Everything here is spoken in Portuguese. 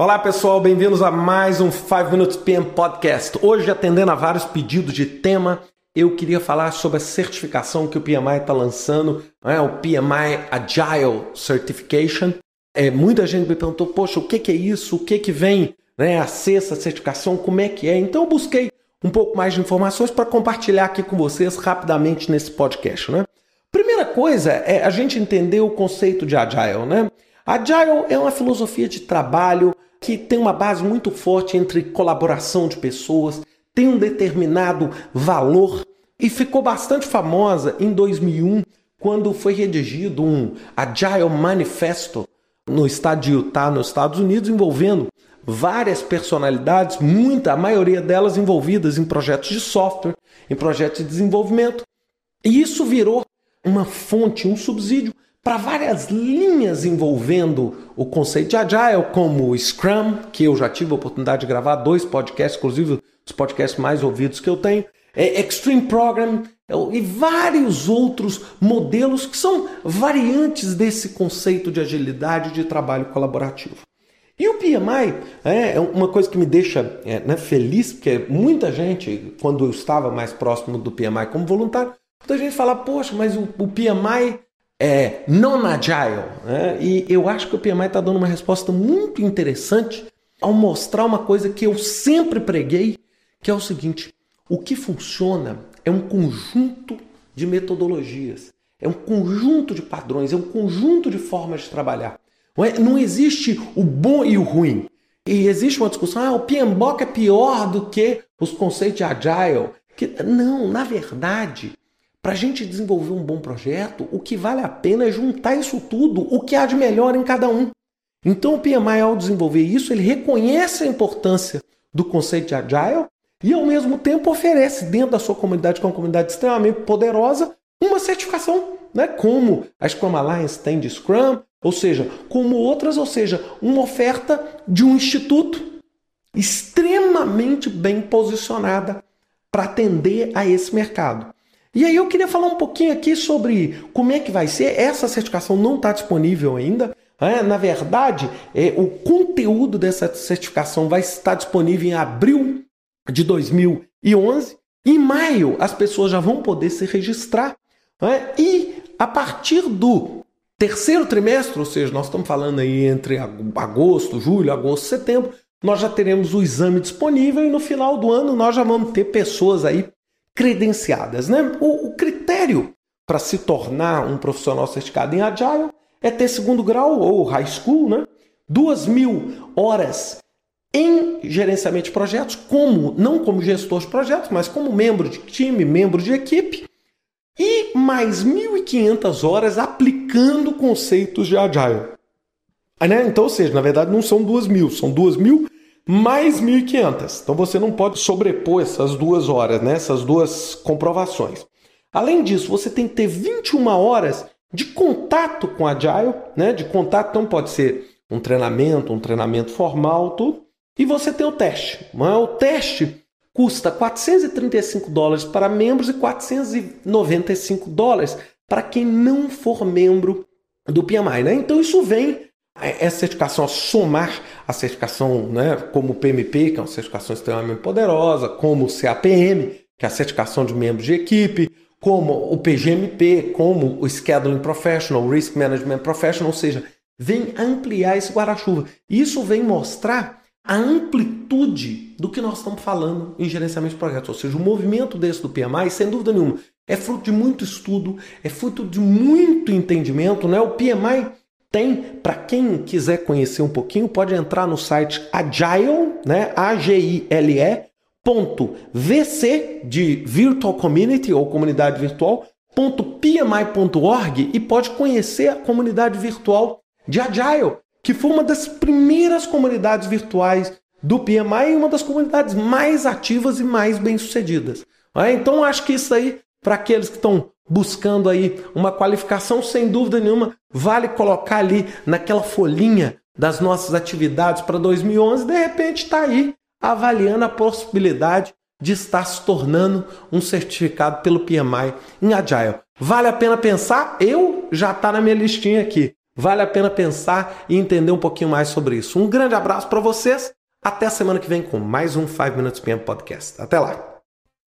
Olá pessoal, bem-vindos a mais um 5 Minutes PM Podcast. Hoje, atendendo a vários pedidos de tema, eu queria falar sobre a certificação que o PMI está lançando, né? o PMI Agile Certification. É, muita gente me perguntou, poxa, o que, que é isso? O que, que vem né, a ser essa certificação? Como é que é? Então eu busquei um pouco mais de informações para compartilhar aqui com vocês rapidamente nesse podcast. Né? Primeira coisa é a gente entender o conceito de Agile. Né? Agile é uma filosofia de trabalho que tem uma base muito forte entre colaboração de pessoas, tem um determinado valor e ficou bastante famosa em 2001 quando foi redigido um Agile Manifesto no estado de Utah, nos Estados Unidos, envolvendo várias personalidades, muita, a maioria delas envolvidas em projetos de software, em projetos de desenvolvimento. E isso virou uma fonte, um subsídio para várias linhas envolvendo o conceito de Agile, como Scrum, que eu já tive a oportunidade de gravar dois podcasts, inclusive os podcasts mais ouvidos que eu tenho, é Extreme Program é e vários outros modelos que são variantes desse conceito de agilidade de trabalho colaborativo. E o PMI é, é uma coisa que me deixa é, né, feliz, porque muita gente, quando eu estava mais próximo do PMI como voluntário, muita gente fala, poxa, mas o, o PMI é, non-agile. Né? E eu acho que o PMI está dando uma resposta muito interessante ao mostrar uma coisa que eu sempre preguei, que é o seguinte: o que funciona é um conjunto de metodologias, é um conjunto de padrões, é um conjunto de formas de trabalhar. Não, é, não existe o bom e o ruim. E existe uma discussão, ah, o PMBOK é pior do que os conceitos de Agile. Que, não, na verdade, para a gente desenvolver um bom projeto, o que vale a pena é juntar isso tudo, o que há de melhor em cada um. Então o PMI, ao desenvolver isso, ele reconhece a importância do conceito de Agile e, ao mesmo tempo, oferece dentro da sua comunidade, que é uma comunidade extremamente poderosa, uma certificação, né? como a Scrum Alliance tem de Scrum, ou seja, como outras, ou seja, uma oferta de um instituto extremamente bem posicionada para atender a esse mercado. E aí eu queria falar um pouquinho aqui sobre como é que vai ser. Essa certificação não está disponível ainda. É, na verdade, é, o conteúdo dessa certificação vai estar disponível em abril de 2011. Em maio, as pessoas já vão poder se registrar. É, e a partir do terceiro trimestre, ou seja, nós estamos falando aí entre agosto, julho, agosto, setembro, nós já teremos o exame disponível e no final do ano nós já vamos ter pessoas aí credenciadas. Né? O, o critério para se tornar um profissional certificado em Agile é ter segundo grau ou high school, né? duas mil horas em gerenciamento de projetos, como não como gestor de projetos, mas como membro de time, membro de equipe, e mais 1.500 horas aplicando conceitos de Agile. Né? Então, ou seja, na verdade não são duas mil, são duas mil mais 1.500. Então você não pode sobrepor essas duas horas, né? essas duas comprovações. Além disso, você tem que ter 21 horas de contato com a Agile, né? de contato, então pode ser um treinamento, um treinamento formal, tudo. E você tem o teste. Né? O teste custa 435 dólares para membros e 495 dólares para quem não for membro do PMI. Né? Então isso vem essa certificação, a somar a certificação né, como PMP, que é uma certificação extremamente poderosa, como o CAPM, que é a certificação de membros de equipe, como o PGMP, como o Scheduling Professional, o Risk Management Professional, ou seja, vem ampliar esse guarda-chuva. Isso vem mostrar a amplitude do que nós estamos falando em gerenciamento de projetos. Ou seja, o movimento desse do PMI, sem dúvida nenhuma, é fruto de muito estudo, é fruto de muito entendimento. Né? O PMI tem, para quem quiser conhecer um pouquinho, pode entrar no site agile, né? A G I L E ponto VC de Virtual Community ou comunidade virtual, ponto PMI.org e pode conhecer a comunidade virtual de Agile, que foi uma das primeiras comunidades virtuais do PMI e uma das comunidades mais ativas e mais bem-sucedidas. Então acho que isso aí, para aqueles que estão buscando aí uma qualificação, sem dúvida nenhuma, vale colocar ali naquela folhinha das nossas atividades para 2011, de repente está aí avaliando a possibilidade de estar se tornando um certificado pelo PMI em Agile. Vale a pena pensar? Eu já está na minha listinha aqui. Vale a pena pensar e entender um pouquinho mais sobre isso. Um grande abraço para vocês. Até a semana que vem com mais um 5 Minutes PM Podcast. Até lá.